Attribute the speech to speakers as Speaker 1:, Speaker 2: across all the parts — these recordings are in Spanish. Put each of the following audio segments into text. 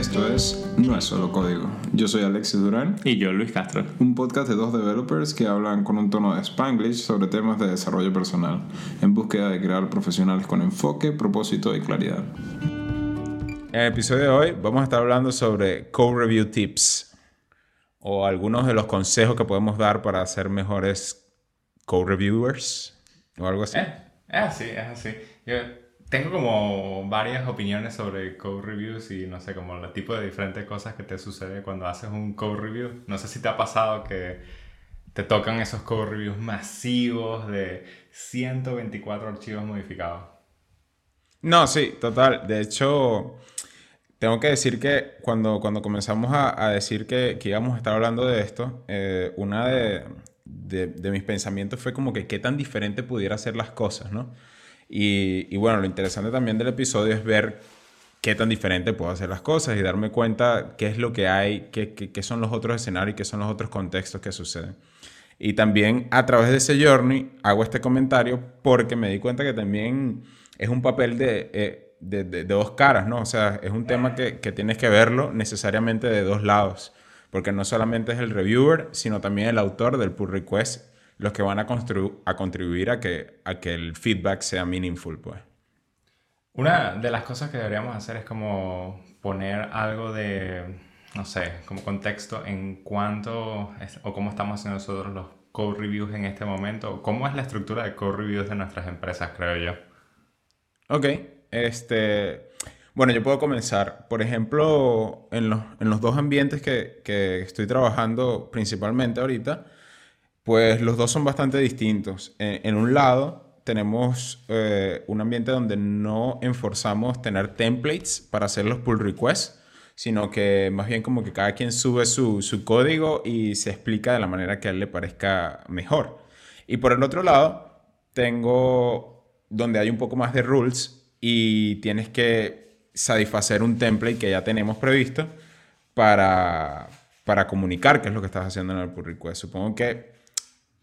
Speaker 1: Esto es No es solo código. Yo soy Alexis Durán.
Speaker 2: Y yo, Luis Castro.
Speaker 1: Un podcast de dos developers que hablan con un tono de spanglish sobre temas de desarrollo personal, en búsqueda de crear profesionales con enfoque, propósito y claridad. En el episodio de hoy vamos a estar hablando sobre code review tips o algunos de los consejos que podemos dar para ser mejores code reviewers o algo así.
Speaker 2: Eh, es así, es así. Yo tengo como varias opiniones sobre code reviews y no sé, como el tipo de diferentes cosas que te sucede cuando haces un code review. No sé si te ha pasado que te tocan esos code reviews masivos de 124 archivos modificados.
Speaker 1: No, sí, total. De hecho, tengo que decir que cuando, cuando comenzamos a, decir que, que, íbamos a estar hablando de esto, eh, una de, de, de mis pensamientos fue como que qué tan diferente pudiera ser las cosas, ¿no? Y, bueno, lo interesante también del episodio es ver qué tan diferente puedo hacer las cosas y darme cuenta qué es lo que hay, qué, qué, son los otros escenarios, qué son los otros contextos que suceden. Y también a través de ese journey hago este comentario porque me di cuenta que también es un papel de, eh, de, de, dos caras, ¿no? O sea, es un tema que, que, tienes que verlo necesariamente de dos lados, porque no solamente es el reviewer, sino también el autor del pull request los que van a, a contribuir a que, a que el feedback sea meaningful, pues.
Speaker 2: Una de las cosas que deberíamos hacer es como poner algo de, no sé, como contexto en cuanto o cómo estamos haciendo nosotros los code reviews en este momento. ¿Cómo es la estructura de code reviews de nuestras empresas, creo yo?
Speaker 1: Ok, este... Bueno, yo puedo comenzar. Por ejemplo, en los, en los dos ambientes que, que estoy trabajando principalmente ahorita, pues los dos son bastante distintos. En, un lado tenemos eh, un ambiente donde no enforzamos tener templates para hacer los pull requests, sino que más bien como que cada quien sube su, su código y se explica de la manera que a él le parezca mejor. Y por el otro lado, tengo donde hay un poco más de rules y tienes que satisfacer un template que ya tenemos previsto para, para comunicar qué es lo que estás haciendo en el pull request. Supongo que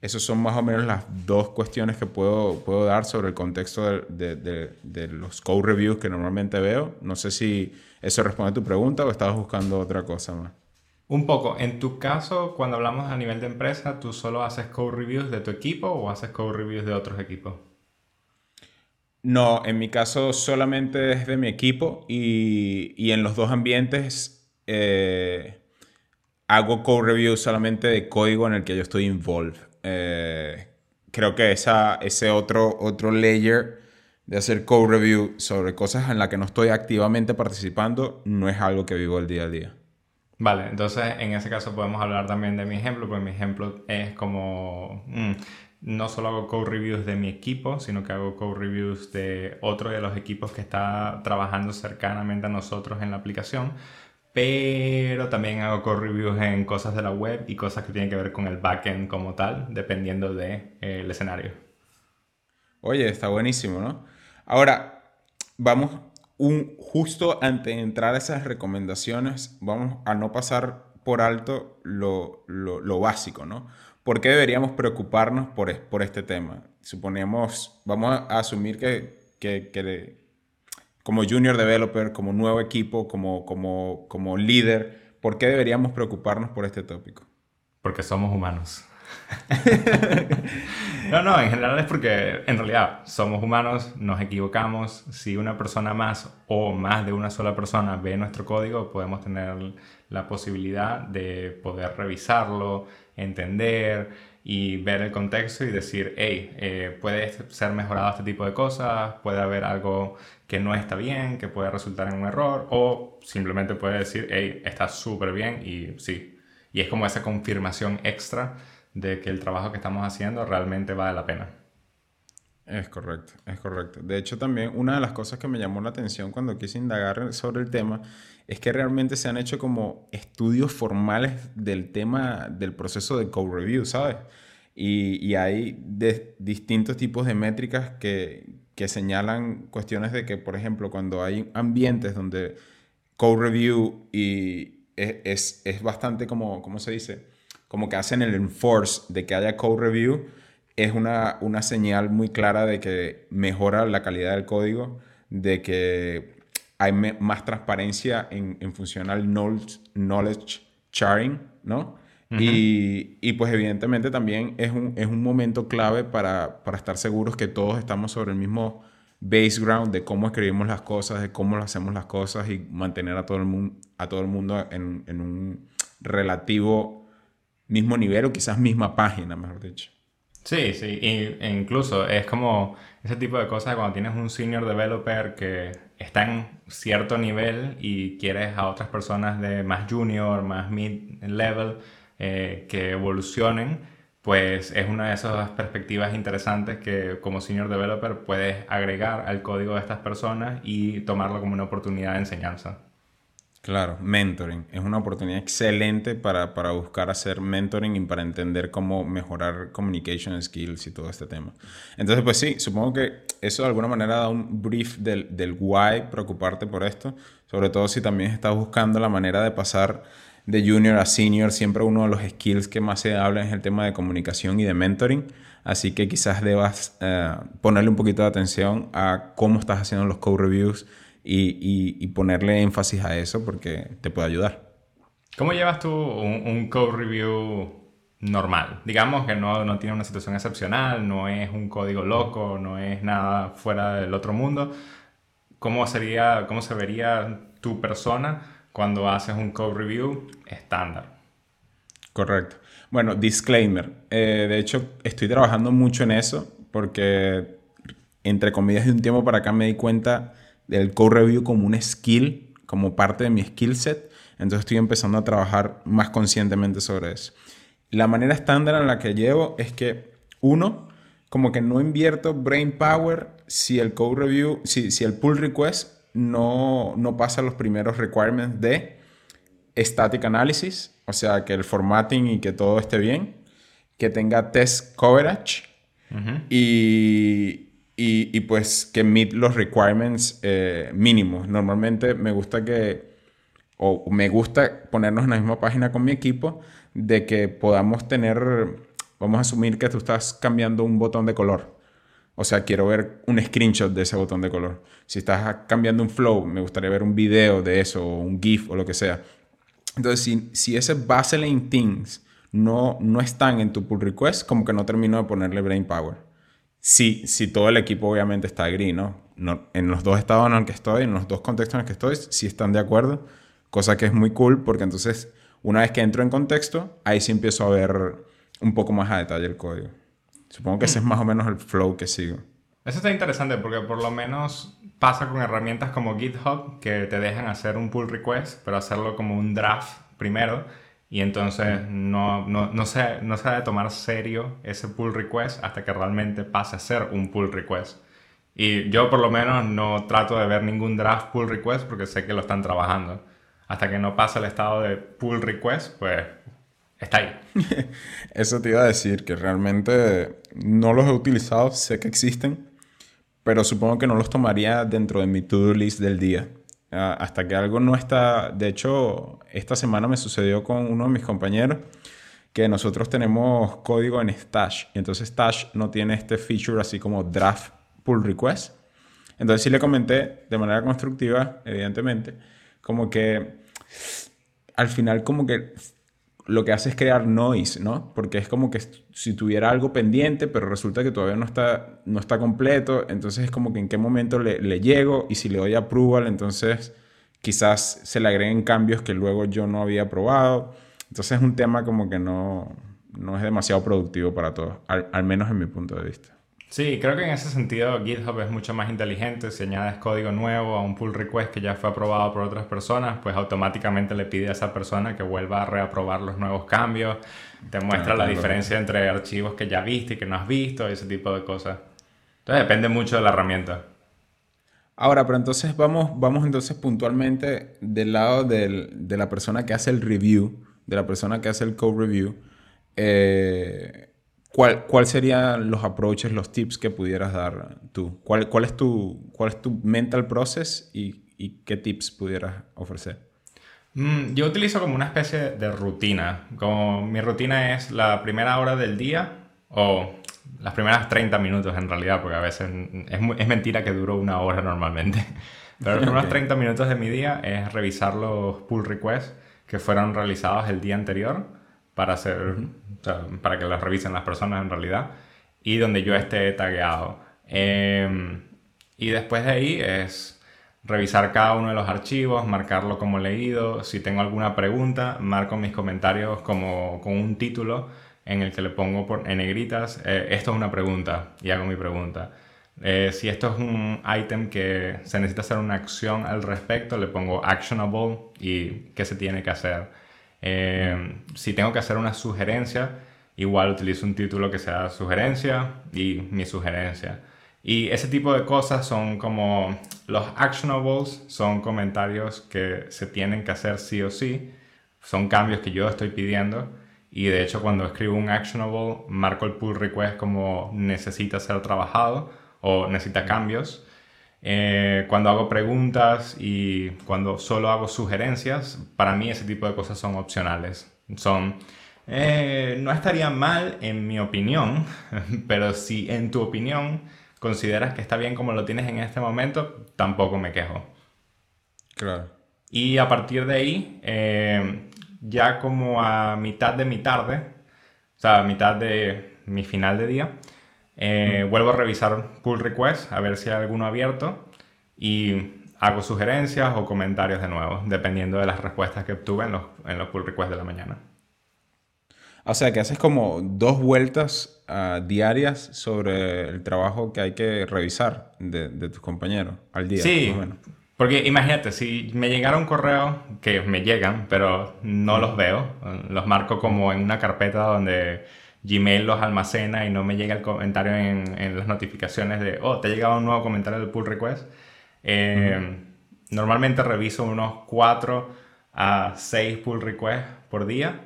Speaker 1: esas son más o menos las dos cuestiones que puedo, puedo dar sobre el contexto de, de, de, los code reviews que normalmente veo. No sé si eso responde a tu pregunta o estabas buscando otra cosa más.
Speaker 2: Un poco. En tu caso, cuando hablamos a nivel de empresa, ¿tú solo haces code reviews de tu equipo o haces code reviews de otros equipos?
Speaker 1: No, en mi caso solamente es de mi equipo y, y en los dos ambientes eh, hago code reviews solamente de código en el que yo estoy involved. Eh, creo que esa, ese otro, otro layer de hacer code review sobre cosas en las que no estoy activamente participando no es algo que vivo el día a día.
Speaker 2: Vale, entonces en ese caso podemos hablar también de mi ejemplo, porque mi ejemplo es como... Mm, no solo hago code reviews de mi equipo, sino que hago code reviews de otro de los equipos que está trabajando cercanamente a nosotros en la aplicación pero también hago code reviews en cosas de la web y cosas que tienen que ver con el backend como tal, dependiendo del de, eh, escenario.
Speaker 1: Oye, está buenísimo, ¿no? Ahora, vamos, justo antes de entrar a esas recomendaciones, vamos a no pasar por alto lo, básico, ¿no? ¿Por qué deberíamos preocuparnos por, este tema? Suponemos, vamos a asumir que como junior developer, como nuevo equipo, como, como, como líder, ¿por qué deberíamos preocuparnos por este tópico?
Speaker 2: Porque somos humanos. no, no, en general es porque en realidad somos humanos, nos equivocamos. Si una persona más o más de una sola persona ve nuestro código, podemos tener la posibilidad de poder revisarlo, entender y ver el contexto y decir, hey, eh, puede ser mejorado este tipo de cosas, puede haber algo que no está bien, que puede resultar en un error, o simplemente puede decir, hey, está súper bien y sí. Y es como esa confirmación extra de que el trabajo que estamos haciendo realmente vale la pena.
Speaker 1: Es correcto, es correcto. De hecho, también una de las cosas que me llamó la atención cuando quise indagar sobre el tema es que realmente se han hecho como estudios formales del tema del proceso de code review, ¿sabes? Y, y hay distintos tipos de métricas que, que señalan cuestiones de que, por ejemplo, cuando hay ambientes donde code review y es, es, bastante como, ¿cómo se dice? Como que hacen el enforce de que haya code review, es una, una señal muy clara de que mejora la calidad del código, de que hay más transparencia en, en función al knowledge, sharing, ¿no? y, y, pues evidentemente también es un, es un momento clave para, para, estar seguros que todos estamos sobre el mismo background de cómo escribimos las cosas, de cómo hacemos las cosas y mantener a todo el mundo, a todo el mundo en, en un relativo mismo nivel o quizás misma página, mejor dicho.
Speaker 2: Sí, sí, e incluso es como ese tipo de cosas cuando tienes un senior developer que está en cierto nivel y quieres a otras personas de más junior, más mid level eh, que evolucionen, pues es una de esas perspectivas interesantes que como senior developer puedes agregar al código de estas personas y tomarlo como una oportunidad de enseñanza.
Speaker 1: Claro, mentoring. Es una oportunidad excelente para, para, buscar hacer mentoring y para entender cómo mejorar communication skills y todo este tema. Entonces, pues sí, supongo que eso de alguna manera da un brief del, del why preocuparte por esto, sobre todo si también estás buscando la manera de pasar de junior a senior. Siempre uno de los skills que más se habla es el tema de comunicación y de mentoring. Así que quizás debas eh, ponerle un poquito de atención a cómo estás haciendo los code reviews y, ponerle énfasis a eso porque te puede ayudar.
Speaker 2: ¿Cómo llevas tú un, code review normal? Digamos que no, no, tiene una situación excepcional, no es un código loco, no es nada fuera del otro mundo. ¿Cómo, sería, cómo se vería tu persona cuando haces un code review estándar?
Speaker 1: Correcto. Bueno, disclaimer. Eh, de hecho, estoy trabajando mucho en eso porque, entre comillas, de un tiempo para acá me di cuenta el code review como un skill, como parte de mi skill set. Entonces estoy empezando a trabajar más conscientemente sobre eso. La manera estándar en la que llevo es que, uno, como que no invierto brain power si el code review, si, si el pull request no, no pasa los primeros requirements de static analysis, o sea, que el formatting y que todo esté bien, que tenga test coverage y, y, pues que meet los requirements eh, mínimos. Normalmente me gusta que, o me gusta ponernos en la misma página con mi equipo, de que podamos tener, vamos a asumir que tú estás cambiando un botón de color. O sea, quiero ver un screenshot de ese botón de color. Si estás cambiando un flow, me gustaría ver un video de eso, o un GIF o lo que sea. Entonces, si, si ese baseline things no, no están en tu pull request, como que no termino de ponerle brain power. Sí, si todo el equipo obviamente está gris, ¿no? En los dos estados en los que estoy, en los dos contextos en los que estoy, sí están de acuerdo, cosa que es muy cool porque entonces una vez que entro en contexto, ahí sí empiezo a ver un poco más a detalle el código. Supongo que ese es mm. más o menos el flow que sigo.
Speaker 2: Eso está interesante porque por lo menos pasa con herramientas como GitHub que te dejan hacer un pull request, pero hacerlo como un draft primero y entonces no, no, no, se, no se ha de tomar serio ese pull request hasta que realmente pase a ser un pull request. Y yo por lo menos no trato de ver ningún draft pull request porque sé que lo están trabajando. Hasta que no pase el estado de pull request, pues está ahí.
Speaker 1: Eso te iba a decir, que realmente no los he utilizado, sé que existen, pero supongo que no los tomaría dentro de mi to-do list del día. Ah, hasta que algo no está, de hecho, esta semana me sucedió con uno de mis compañeros que nosotros tenemos código en Stash y entonces Stash no tiene este feature así como draft pull request. Entonces sí le comenté de manera constructiva, evidentemente, como que al final como que lo que hace es crear noise, ¿no? Porque es como que si tuviera algo pendiente, pero resulta que todavía no está, no está completo, entonces es como que en qué momento le, le llego y si le doy approval, entonces quizás se le agreguen cambios que luego yo no había probado. Entonces es un tema como que no, no es demasiado productivo para todos, al menos en mi punto de vista.
Speaker 2: Sí, creo que en ese sentido GitHub es mucho más inteligente. Si añades código nuevo a un pull request que ya fue aprobado por otras personas, pues automáticamente le pide a esa persona que vuelva a reaprobar los nuevos cambios. Te muestra la diferencia entre archivos que ya viste y que no has visto, ese tipo de cosas. Entonces depende mucho de la herramienta.
Speaker 1: Ahora, pero entonces vamos, vamos entonces puntualmente del lado del, de la persona que hace el review, de la persona que hace el code review. Eh, ¿Cuál, ¿Cuál serían los approaches, los tips que pudieras dar tú? ¿Cuál, cuál, es, tu, cuál es tu mental process y, y qué tips pudieras ofrecer?
Speaker 2: Mm, yo utilizo como una especie de rutina. Como mi rutina es la primera hora del día o las primeras 30 minutos en realidad, porque a veces es, es mentira que duro una hora normalmente. Pero los primeros 30 minutos de mi día es revisar los pull requests que fueron realizados el día anterior para hacer, para que los revisen las personas en realidad y donde yo esté tagueado. Em, y después de ahí es revisar cada uno de los archivos, marcarlo como leído. Si tengo alguna pregunta, marco mis comentarios como con un título en el que le pongo por, en negritas, eh, esto es una pregunta y hago mi pregunta. Eh, si esto es un item que se necesita hacer una acción al respecto, le pongo actionable y qué se tiene que hacer. Eh, si tengo que hacer una sugerencia, igual utilizo un título que sea sugerencia y mi sugerencia. Y ese tipo de cosas son como los actionables, son comentarios que se tienen que hacer sí o sí, son cambios que yo estoy pidiendo. Y de hecho cuando escribo un actionable, marco el pull request como necesita ser trabajado o necesita cambios. Eh, cuando hago preguntas y cuando solo hago sugerencias, para mí ese tipo de cosas son opcionales. Son, eh, no estaría mal en mi opinión, pero si en tu opinión consideras que está bien como lo tienes en este momento, tampoco me quejo.
Speaker 1: Claro.
Speaker 2: Y a partir de ahí, eh, ya como a mitad de mi tarde, o sea, a mitad de mi final de día, eh, vuelvo a revisar pull requests a ver si hay alguno abierto y hago sugerencias o comentarios de nuevo, dependiendo de las respuestas que obtuve en los, en los pull requests de la mañana.
Speaker 1: O sea, que haces como dos vueltas ah, diarias sobre el trabajo que hay que revisar de, de tus compañeros al día.
Speaker 2: Sí, porque imagínate, si me llegara un correo, que me llegan, pero no los veo, los marco como en una carpeta donde Gmail los almacena y no me llega el comentario en, en las notificaciones de, oh, te ha llegado un nuevo comentario del pull request. Eh, normalmente reviso unos 4 a 6 pull requests por día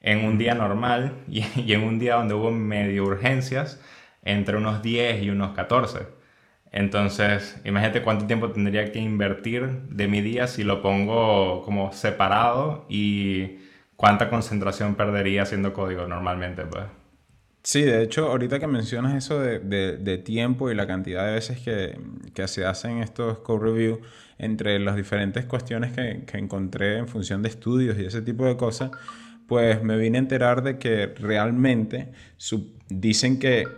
Speaker 2: en un día normal y, y, en un día donde hubo medio urgencias entre unos 10 y unos 14. Entonces, imagínate cuánto tiempo tendría que invertir de mi día si lo pongo como separado y ¿cuánta concentración perdería haciendo código normalmente? Pues?
Speaker 1: Sí, de hecho, ahorita que mencionas eso de, de, tiempo y la cantidad de veces que, que, se hacen estos code review entre las diferentes cuestiones que, que, encontré en función de estudios y ese tipo de cosas, pues me vine a enterar de que realmente dicen que,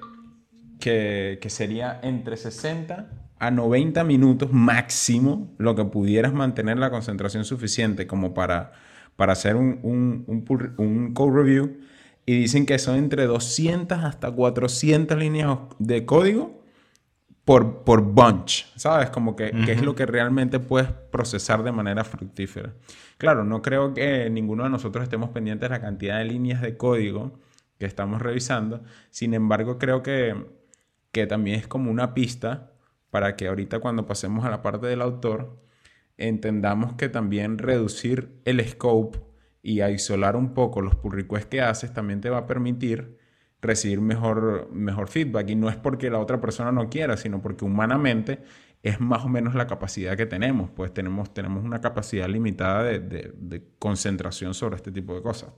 Speaker 1: que, que sería entre 60 a 90 minutos máximo lo que pudieras mantener la concentración suficiente como para para hacer un, un, un, code review y dicen que son entre 200 hasta 400 líneas de código por, por bunch, ¿sabes? Como que, que, es lo que realmente puedes procesar de manera fructífera. Claro, no creo que ninguno de nosotros estemos pendientes de la cantidad de líneas de código que estamos revisando, sin embargo creo que, que también es como una pista para que ahorita cuando pasemos a la parte del autor, entendamos que también reducir el scope y aislar un poco los pull requests que haces también te va a permitir recibir mejor, mejor feedback. Y no es porque la otra persona no quiera, sino porque humanamente es más o menos la capacidad que tenemos. Pues tenemos, tenemos una capacidad limitada de, de, de concentración sobre este tipo de cosas.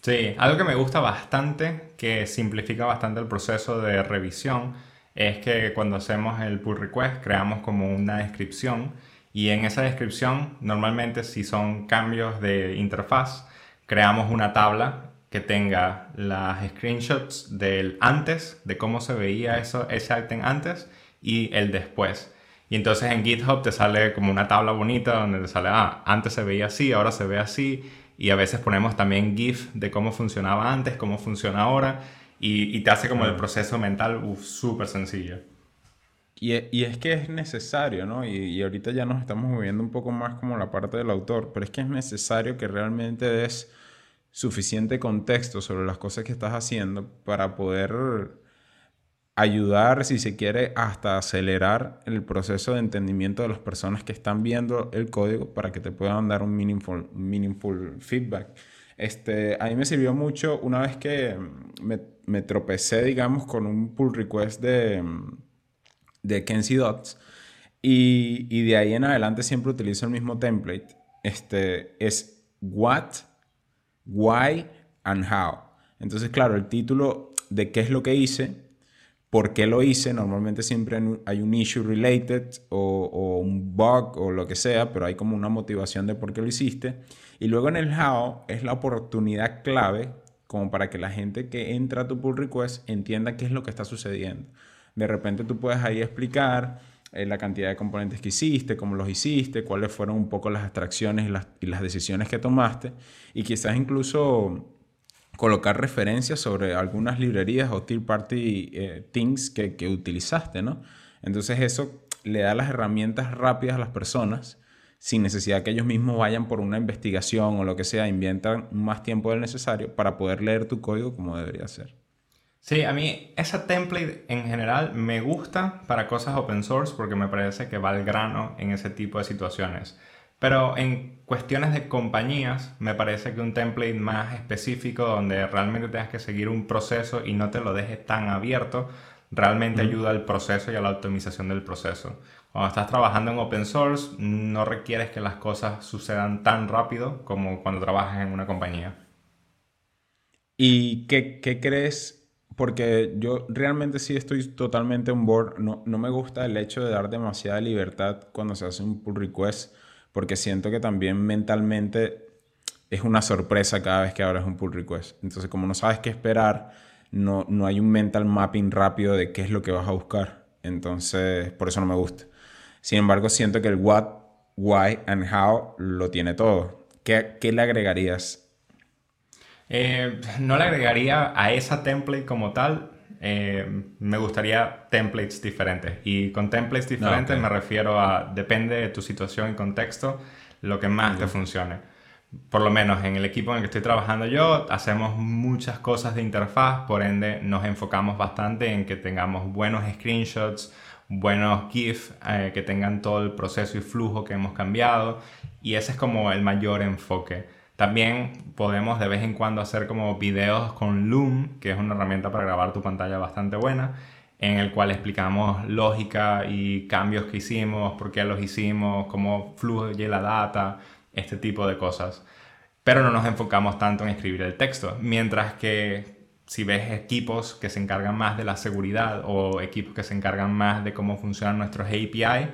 Speaker 2: Sí, algo que me gusta bastante, que simplifica bastante el proceso de revisión, es que cuando hacemos el pull request creamos como una descripción y en esa descripción, normalmente si son cambios de interfaz, creamos una tabla que tenga las screenshots del antes, de cómo se veía eso, ese item antes, y el después. Y entonces en GitHub te sale como una tabla bonita donde te sale, ah, antes se veía así, ahora se ve así. Y a veces ponemos también GIF de cómo funcionaba antes, cómo funciona ahora. Y, te hace como el proceso mental súper sencillo.
Speaker 1: Y, es que es necesario, ¿no? Y, ahorita ya nos estamos moviendo un poco más como la parte del autor, pero es que es necesario que realmente des suficiente contexto sobre las cosas que estás haciendo para poder ayudar, si se quiere, hasta acelerar el proceso de entendimiento de las personas que están viendo el código para que te puedan dar un meaningful, meaningful feedback. Este, a mí me sirvió mucho una vez que me tropecé, digamos, con un pull request de de Kenzie Dots. Y, y, de ahí en adelante siempre utilizo el mismo template. Este es what, why and how. Entonces, claro, el título de qué es lo que hice, por qué lo hice. Normalmente siempre hay un issue related o, o, un bug o lo que sea, pero hay como una motivación de por qué lo hiciste. Y luego en el how es la oportunidad clave como para que la gente que entra a tu pull request entienda qué es lo que está sucediendo. De repente tú puedes ahí explicar eh, la cantidad de componentes que hiciste, cómo los hiciste, cuáles fueron un poco las abstracciones y las, decisiones que tomaste y quizás incluso colocar referencias sobre algunas librerías o third party eh, things que, que, utilizaste, ¿no? Entonces eso le da las herramientas rápidas a las personas sin necesidad que ellos mismos vayan por una investigación o lo que sea, inventan más tiempo del necesario para poder leer tu código como debería ser.
Speaker 2: Sí, a mí esa template en general me gusta para cosas open source porque me parece que va al grano en ese tipo de situaciones. Pero en cuestiones de compañías, me parece que un template más específico donde realmente tengas que seguir un proceso y no te lo dejes tan abierto, realmente ayuda al proceso y a la optimización del proceso. Cuando estás trabajando en open source, no requieres que las cosas sucedan tan rápido como cuando trabajas en una compañía.
Speaker 1: ¿Y qué, qué crees? Porque yo realmente sí estoy totalmente on board. No, no me gusta el hecho de dar demasiada libertad cuando se hace un pull request porque siento que también mentalmente es una sorpresa cada vez que abres un pull request. Entonces, como no sabes qué esperar, no, no hay un mental mapping rápido de qué es lo que vas a buscar. Entonces, por eso no me gusta. Sin embargo, siento que el what, why and how lo tiene todo. ¿Qué, qué le agregarías?
Speaker 2: Eh, no le agregaría a esa template como tal, eh, me gustaría templates diferentes. Y con templates diferentes me refiero a, depende de tu situación y contexto, lo que más te funcione. Por lo menos en el equipo en el que estoy trabajando yo, hacemos muchas cosas de interfaz, por ende nos enfocamos bastante en que tengamos buenos screenshots, buenos GIF, eh, que tengan todo el proceso y flujo que hemos cambiado. Y ese es como el mayor enfoque. También podemos de vez en cuando hacer como videos con Loom, que es una herramienta para grabar tu pantalla bastante buena, en el cual explicamos lógica y cambios que hicimos, por qué los hicimos, cómo fluye la data, este tipo de cosas. Pero no nos enfocamos tanto en escribir el texto, mientras que si ves equipos que se encargan más de la seguridad o equipos que se encargan más de cómo funcionan nuestros API,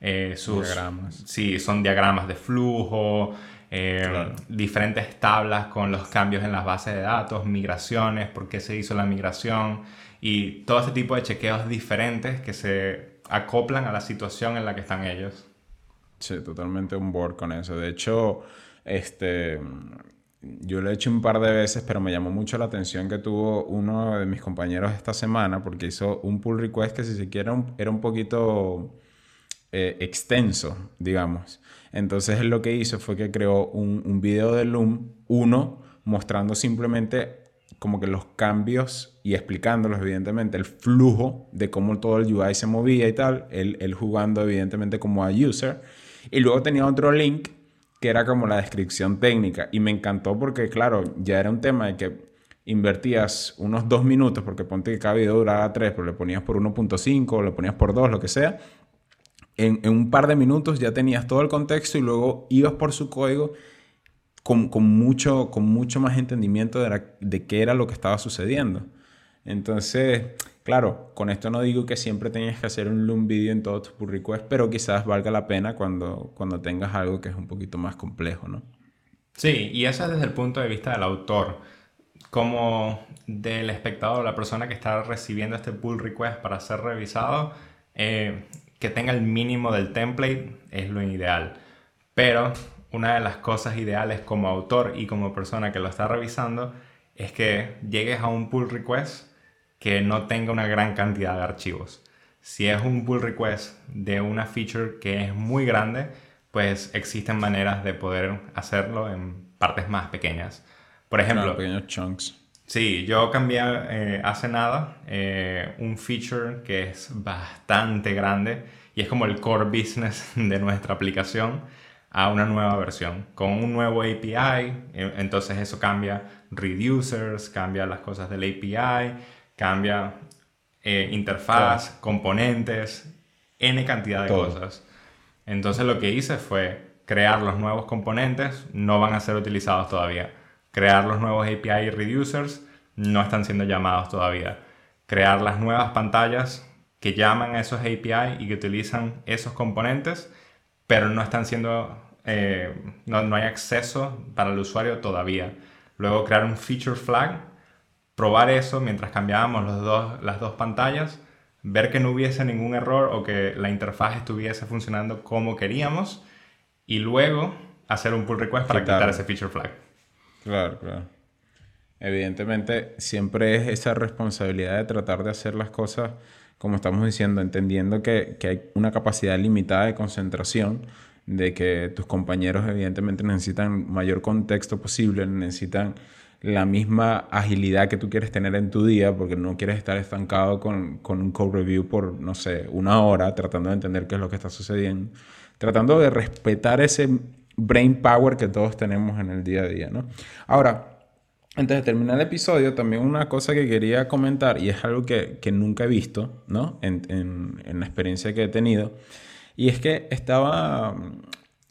Speaker 2: eh, sus, diagramas. Sí, son diagramas de flujo, eh, diferentes tablas con los cambios en las bases de datos, migraciones, por qué se hizo la migración y todo ese tipo de chequeos diferentes que se acoplan a la situación en la que están ellos.
Speaker 1: Sí, totalmente un board con eso. De hecho, este, yo lo he hecho un par de veces, pero me llamó mucho la atención que tuvo uno de mis compañeros esta semana porque hizo un pull request que si se quiere era un poquito eh, extenso, digamos. Entonces lo que hizo fue que creó un, video de Loom, uno, mostrando simplemente como que los cambios y explicándolos evidentemente el flujo de cómo todo el UI se movía y tal, él, él jugando evidentemente como a user. Y luego tenía otro link que era como la descripción técnica y me encantó porque claro, ya era un tema de que invertías unos dos minutos, porque ponte que cada video duraba tres, pero le ponías por 1.5 o le ponías por 2, lo que sea, en, un par de minutos ya tenías todo el contexto y luego ibas por su código con, mucho, con mucho más entendimiento de, qué era lo que estaba sucediendo. Entonces, claro, con esto no digo que siempre tengas que hacer un Loom video en todos tus pull requests, pero quizás valga la pena cuando, cuando tengas algo que es un poquito más complejo, ¿no?
Speaker 2: Sí, y eso es desde el punto de vista del autor. Como del espectador, la persona que está recibiendo este pull request para ser revisado, eh, que tenga el mínimo del template es lo ideal. Pero una de las cosas ideales como autor y como persona que lo está revisando es que llegues a un pull request que no tenga una gran cantidad de archivos. Si es un pull request de una feature que es muy grande, pues existen maneras de poder hacerlo en partes más pequeñas. Por ejemplo,
Speaker 1: pequeños chunks.
Speaker 2: Sí, yo cambié eh, hace nada eh, un feature que es bastante grande y es como el core business de nuestra aplicación a una nueva versión con un nuevo API. Eh, entonces eso cambia reducers, cambia las cosas del API, cambia interfaz, componentes, n cantidad de cosas. Entonces lo que hice fue crear los nuevos componentes, no van a ser utilizados todavía crear los nuevos API reducers no están siendo llamados todavía. crear las nuevas pantallas que llaman a esos API y que utilizan esos componentes, pero no están siendo, eh, no, no, hay acceso para el usuario todavía. Luego crear un feature flag, probar eso mientras cambiábamos los dos, las dos pantallas, ver que no hubiese ningún error o que la interfaz estuviese funcionando como queríamos y luego hacer un pull request para quitar ese feature flag.
Speaker 1: Claro, claro. Evidentemente, siempre es esa responsabilidad de tratar de hacer las cosas como estamos diciendo, entendiendo que, que, hay una capacidad limitada de concentración, de que tus compañeros evidentemente necesitan mayor contexto posible, necesitan la misma agilidad que tú quieres tener en tu día, porque no quieres estar estancado con, con un code review por, no sé, una hora, tratando de entender qué es lo que está sucediendo, tratando de respetar ese brain power que todos tenemos en el día a día, ¿no? Ahora, antes de terminar el episodio, también una cosa que quería comentar, y es algo que, nunca he visto, ¿no? En, la experiencia que he tenido, y es que estaba,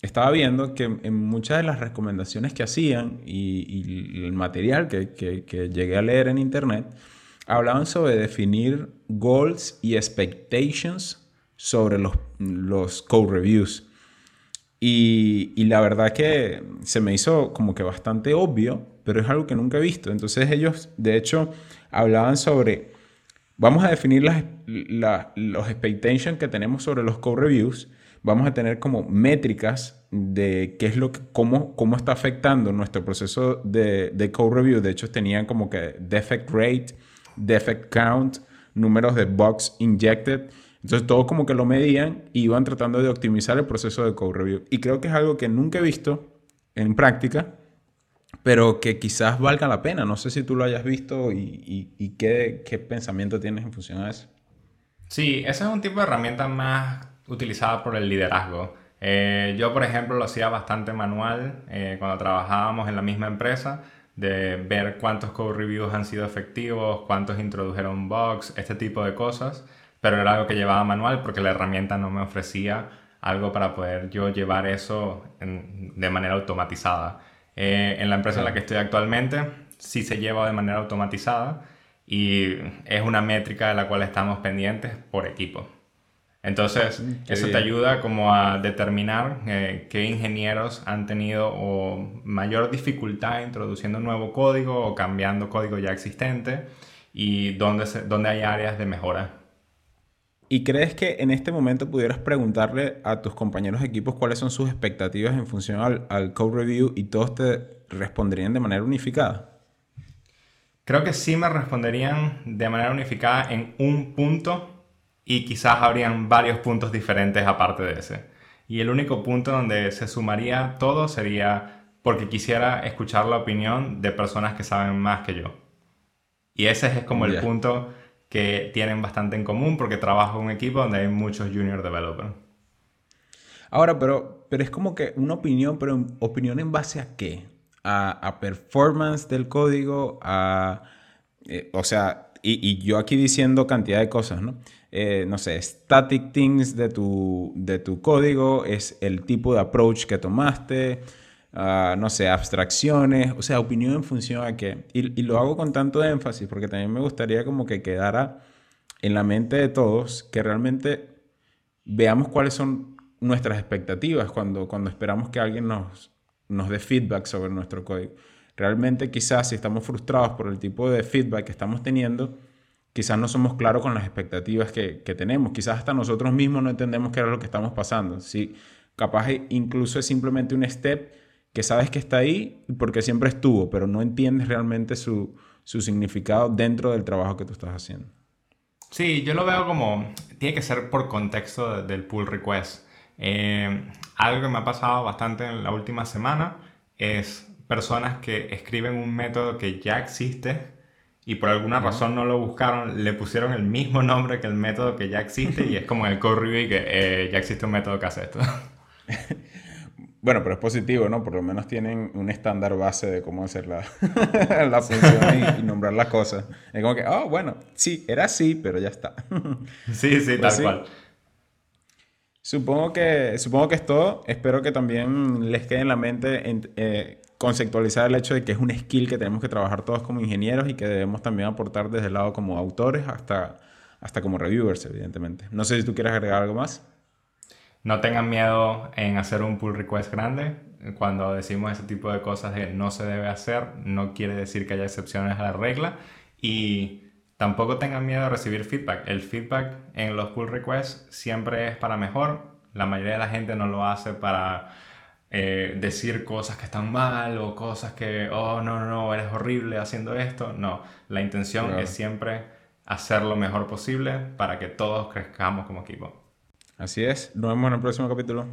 Speaker 1: estaba viendo que en muchas de las recomendaciones que hacían y, el material que, que, llegué a leer en internet, hablaban sobre definir goals y expectations sobre los, los code reviews. Y, y la verdad que se me hizo como que bastante obvio pero es algo que nunca he visto. Entonces ellos, de hecho, hablaban sobre, vamos a definir las, los expectations que tenemos sobre los code reviews, vamos a tener como métricas de qué es lo que, cómo, cómo está afectando nuestro proceso de, de code review. De hecho, tenían como que defect rate, defect count, números de bugs injected. Entonces todo como que lo medían y iban tratando de optimizar el proceso de code review. Y creo que es algo que nunca he visto en práctica pero que quizás valga la pena. No sé si tú lo hayas visto y, qué, qué, pensamiento tienes en función a eso.
Speaker 2: Sí, ese es un tipo de herramienta más utilizada por el liderazgo. Eh, yo, por ejemplo, lo hacía bastante manual eh, cuando trabajábamos en la misma empresa, de ver cuántos code reviews han sido efectivos, cuántos introdujeron bugs, este tipo de cosas, pero era algo que llevaba manual porque la herramienta no me ofrecía algo para poder yo llevar eso de manera automatizada. Eh, en la empresa en la que estoy actualmente sí se lleva de manera automatizada y es una métrica de la cual estamos pendientes por equipo. Entonces, mm, eso te ayuda como a determinar eh, qué ingenieros han tenido o mayor dificultad introduciendo nuevo código o cambiando código ya existente y dónde, dónde hay áreas de mejora.
Speaker 1: ¿Y crees que en este momento pudieras preguntarle a tus compañeros de equipos cuáles son sus expectativas en función al, code review y todos te responderían de manera unificada?
Speaker 2: Creo que sí me responderían de manera unificada en un punto y quizás habrían varios puntos diferentes aparte de ese. Y el único punto donde se sumaría todo sería porque quisiera escuchar la opinión de personas que saben más que yo. Y ese es como el punto que tienen bastante en común porque trabajo en un equipo donde hay muchos junior developers.
Speaker 1: Ahora, pero, pero es como que una opinión, pero opinión en base a qué? A, performance del código, a... Eh, o sea, y, yo aquí diciendo cantidad de cosas, ¿no? Eh, no sé, static things de tu, de tu código, es el tipo de approach que tomaste, no sé, abstracciones, o sea, opinión en función a qué. Y, lo hago con tanto énfasis porque también me gustaría como que quedara en la mente de todos que realmente veamos cuáles son nuestras expectativas cuando, cuando esperamos que alguien nos, nos dé feedback sobre nuestro código. Realmente quizás si estamos frustrados por el tipo de feedback que estamos teniendo, quizás no somos claros con las expectativas que, tenemos. Quizás hasta nosotros mismos no entendemos qué era lo que estamos pasando. Sí, capaz incluso es simplemente un step que sabes que está ahí porque siempre estuvo, pero no entiendes realmente su, significado dentro del trabajo que tú estás haciendo.
Speaker 2: Sí, yo lo veo como, tiene que ser por contexto del pull request. Eh, algo que me ha pasado bastante en la última semana es personas que escriben un método que ya existe y por alguna razón no lo buscaron, le pusieron el mismo nombre que el método que ya existe y es como el code review que eh, ya existe un método que hace esto.
Speaker 1: Bueno, pero es positivo, ¿no? Por lo menos tienen un estándar base de cómo hacer la, la función y, nombrar las cosas. Es como que, oh, bueno, sí, era así, pero ya está.
Speaker 2: sí, sí, pues tal cual.
Speaker 1: Supongo que, supongo que es todo. Espero que también les quede en la mente eh, conceptualizar el hecho de que es un skill que tenemos que trabajar todos como ingenieros y que debemos también aportar desde el lado como autores hasta, hasta como reviewers, evidentemente. No sé si tú quieres agregar algo más.
Speaker 2: No tengan miedo en hacer un pull request grande. Cuando decimos ese tipo de cosas de no se debe hacer, no quiere decir que haya excepciones a la regla. Y tampoco tengan miedo a recibir feedback. El feedback en los pull requests siempre es para mejor. La mayoría de la gente no lo hace para eh, decir cosas que están mal o cosas que, oh, no, no, no, eres horrible haciendo esto. No, la intención es siempre hacer lo mejor posible para que todos crezcamos como equipo.
Speaker 1: Así es. Nos vemos en el próximo capítulo.